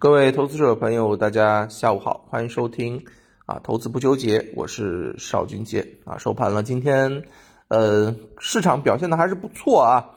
各位投资者朋友，大家下午好，欢迎收听啊，投资不纠结，我是邵军杰啊。收盘了，今天呃，市场表现的还是不错啊，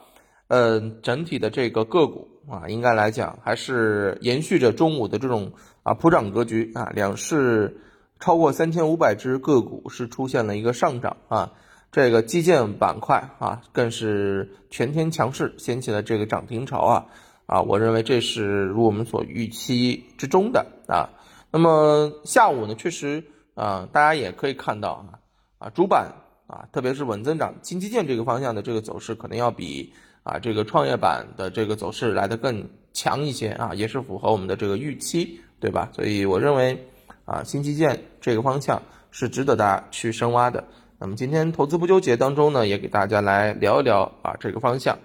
呃，整体的这个个股啊，应该来讲还是延续着中午的这种啊普涨格局啊，两市超过三千五百只个股是出现了一个上涨啊，这个基建板块啊更是全天强势，掀起了这个涨停潮啊。啊，我认为这是如我们所预期之中的啊。那么下午呢，确实啊，大家也可以看到啊，啊主板啊，特别是稳增长、新基建这个方向的这个走势，可能要比啊这个创业板的这个走势来的更强一些啊，也是符合我们的这个预期，对吧？所以我认为啊，新基建这个方向是值得大家去深挖的。那么今天投资不纠结当中呢，也给大家来聊一聊啊这个方向。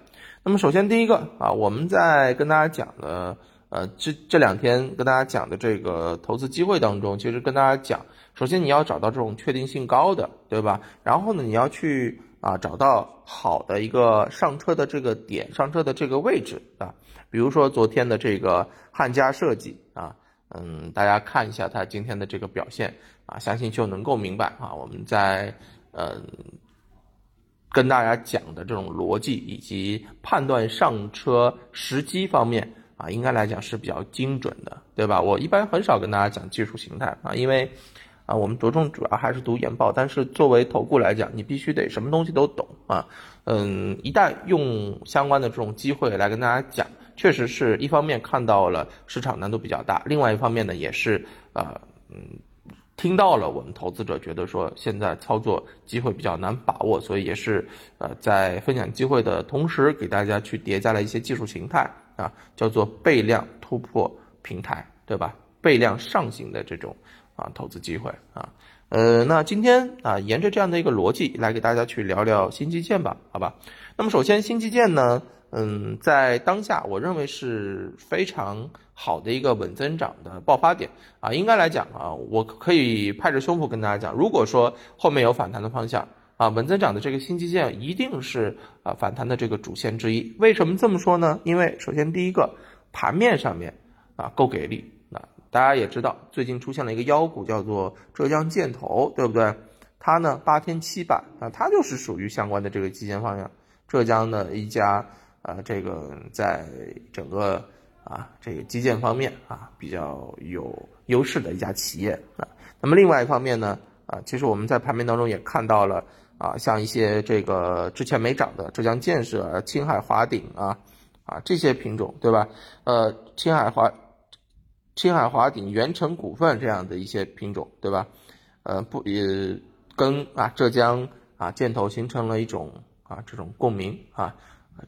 那么首先第一个啊，我们在跟大家讲的呃这这两天跟大家讲的这个投资机会当中，其实跟大家讲，首先你要找到这种确定性高的，对吧？然后呢，你要去啊找到好的一个上车的这个点，上车的这个位置啊，比如说昨天的这个汉家设计啊，嗯，大家看一下它今天的这个表现啊，相信就能够明白啊，我们在嗯。跟大家讲的这种逻辑以及判断上车时机方面啊，应该来讲是比较精准的，对吧？我一般很少跟大家讲技术形态啊，因为啊，我们着重主要还是读研报。但是作为投顾来讲，你必须得什么东西都懂啊。嗯，一旦用相关的这种机会来跟大家讲，确实是一方面看到了市场难度比较大，另外一方面呢，也是啊，嗯。听到了，我们投资者觉得说现在操作机会比较难把握，所以也是呃在分享机会的同时，给大家去叠加了一些技术形态啊，叫做倍量突破平台，对吧？倍量上行的这种啊投资机会啊，呃，那今天啊沿着这样的一个逻辑来给大家去聊聊新基建吧，好吧？那么首先新基建呢。嗯，在当下，我认为是非常好的一个稳增长的爆发点啊。应该来讲啊，我可以拍着胸脯跟大家讲，如果说后面有反弹的方向啊，稳增长的这个新基建一定是啊反弹的这个主线之一。为什么这么说呢？因为首先第一个，盘面上面啊够给力。啊大家也知道，最近出现了一个妖股，叫做浙江建投，对不对？它呢八天七板啊，它就是属于相关的这个基建方向，浙江的一家。啊，这个在整个啊这个基建方面啊比较有优势的一家企业啊。那么另外一方面呢，啊，其实我们在盘面当中也看到了啊，像一些这个之前没涨的浙江建设、青海华鼎啊啊这些品种，对吧？呃，青海华青海华鼎、元成股份这样的一些品种，对吧？呃，不也跟啊浙江啊建投形成了一种啊这种共鸣啊。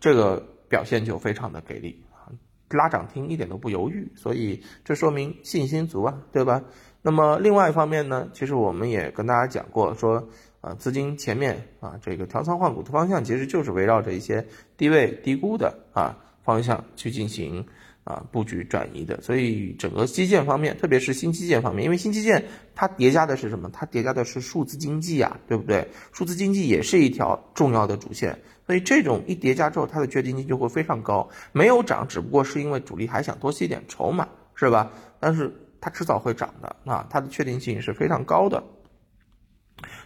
这个表现就非常的给力啊，拉涨停一点都不犹豫，所以这说明信心足啊，对吧？那么另外一方面呢，其实我们也跟大家讲过，说啊资金前面啊这个调仓换股的方向，其实就是围绕着一些低位低估的啊方向去进行。啊，布局转移的，所以整个基建方面，特别是新基建方面，因为新基建它叠加的是什么？它叠加的是数字经济啊，对不对？数字经济也是一条重要的主线，所以这种一叠加之后，它的确定性就会非常高。没有涨，只不过是因为主力还想多吸点筹码，是吧？但是它迟早会涨的啊，它的确定性是非常高的。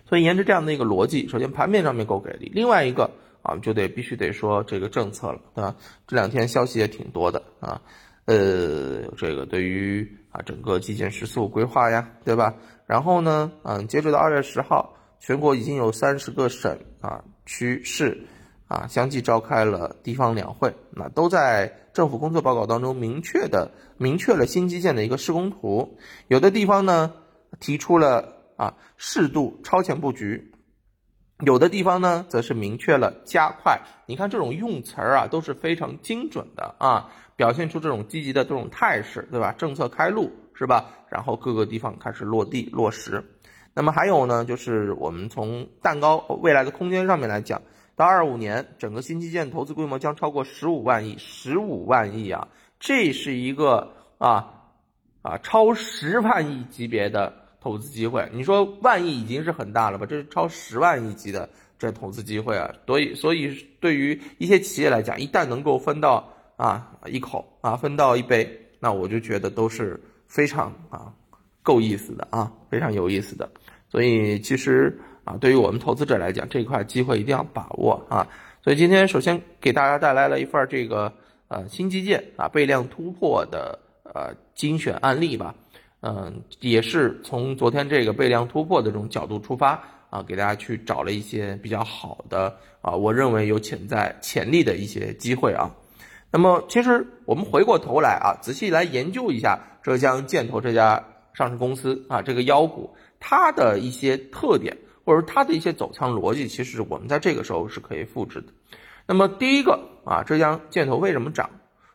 所以沿着这样的一个逻辑，首先盘面上面够给力，另外一个。啊，就得必须得说这个政策了，对吧？这两天消息也挺多的啊，呃，这个对于啊整个基建“十四五”规划呀，对吧？然后呢，嗯，截止到二月十号，全国已经有三十个省啊、区市啊相继召开了地方两会，那都在政府工作报告当中明确的明确了新基建的一个施工图，有的地方呢提出了啊适度超前布局。有的地方呢，则是明确了加快。你看这种用词儿啊，都是非常精准的啊，表现出这种积极的这种态势，对吧？政策开路是吧？然后各个地方开始落地落实。那么还有呢，就是我们从蛋糕未来的空间上面来讲，到二五年，整个新基建投资规模将超过十五万亿，十五万亿啊，这是一个啊啊超十万亿级别的。投资机会，你说万亿已经是很大了吧？这是超十万亿级的这投资机会啊！所以，所以对于一些企业来讲，一旦能够分到啊一口啊分到一杯，那我就觉得都是非常啊够意思的啊，非常有意思的。所以其实啊，对于我们投资者来讲，这块机会一定要把握啊。所以今天首先给大家带来了一份这个呃新基建啊倍量突破的呃精选案例吧。嗯，也是从昨天这个倍量突破的这种角度出发啊，给大家去找了一些比较好的啊，我认为有潜在潜力的一些机会啊。那么，其实我们回过头来啊，仔细来研究一下浙江建投这家上市公司啊，这个妖股它的一些特点，或者它的一些走仓逻辑，其实我们在这个时候是可以复制的。那么，第一个啊，浙江建投为什么涨？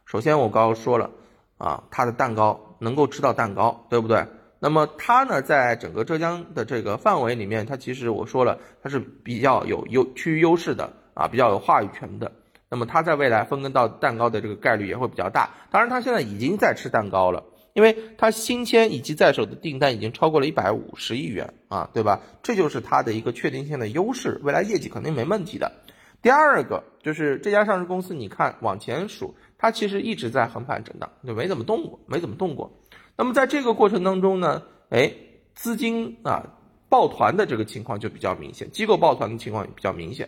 首先我刚刚说了啊，它的蛋糕。能够吃到蛋糕，对不对？那么它呢，在整个浙江的这个范围里面，它其实我说了，它是比较有优区域优势的啊，比较有话语权的。那么它在未来分羹到蛋糕的这个概率也会比较大。当然，它现在已经在吃蛋糕了，因为它新签以及在手的订单已经超过了一百五十亿元啊，对吧？这就是它的一个确定性的优势，未来业绩肯定没问题的。第二个就是这家上市公司，你看往前数。它其实一直在横盘震荡，就没怎么动过，没怎么动过。那么在这个过程当中呢，哎，资金啊抱团的这个情况就比较明显，机构抱团的情况也比较明显。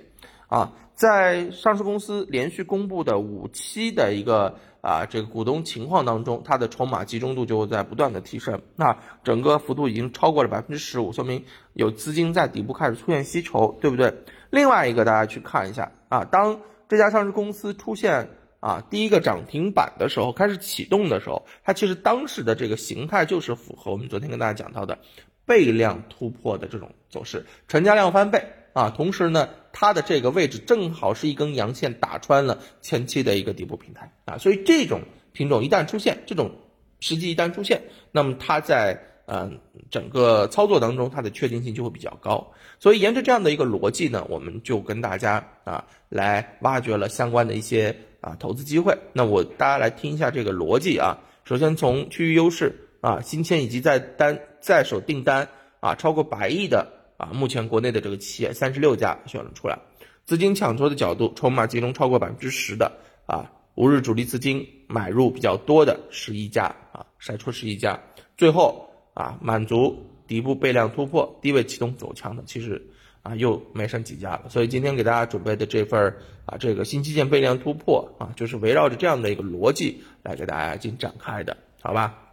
啊，在上市公司连续公布的五期的一个啊这个股东情况当中，它的筹码集中度就会在不断的提升。那整个幅度已经超过了百分之十五，说明有资金在底部开始出现吸筹，对不对？另外一个大家去看一下啊，当这家上市公司出现。啊，第一个涨停板的时候开始启动的时候，它其实当时的这个形态就是符合我们昨天跟大家讲到的倍量突破的这种走势，成交量翻倍啊，同时呢，它的这个位置正好是一根阳线打穿了前期的一个底部平台啊，所以这种品种一旦出现，这种时机一旦出现，那么它在嗯整个操作当中它的确定性就会比较高，所以沿着这样的一个逻辑呢，我们就跟大家啊来挖掘了相关的一些。啊，投资机会，那我大家来听一下这个逻辑啊。首先从区域优势啊，新签以及在单在手订单啊超过百亿的啊，目前国内的这个企业三十六家选了出来。资金抢筹的角度，筹码集中超过百分之十的啊，五日主力资金买入比较多的十一家啊，筛出十一家。最后啊，满足底部倍量突破、低位启动走强的，其实。啊，又没剩几家了，所以今天给大家准备的这份啊，这个新基建倍量突破啊，就是围绕着这样的一个逻辑来给大家进行展开的，好吧？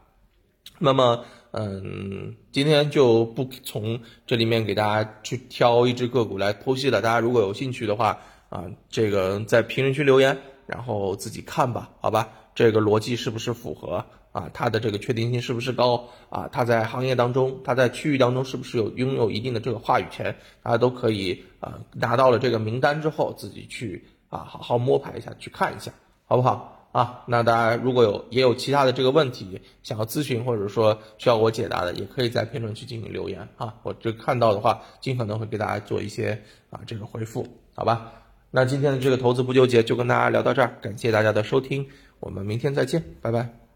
那么，嗯，今天就不从这里面给大家去挑一只个股来剖析了，大家如果有兴趣的话啊，这个在评论区留言，然后自己看吧，好吧？这个逻辑是不是符合？啊，它的这个确定性是不是高啊？它在行业当中，它在区域当中是不是有拥有一定的这个话语权？大家都可以啊，拿到了这个名单之后，自己去啊好好摸排一下，去看一下，好不好啊？那大家如果有也有其他的这个问题想要咨询，或者说需要我解答的，也可以在评论区进行留言啊，我这看到的话，尽可能会给大家做一些啊这个回复，好吧？那今天的这个投资不纠结就跟大家聊到这儿，感谢大家的收听，我们明天再见，拜拜。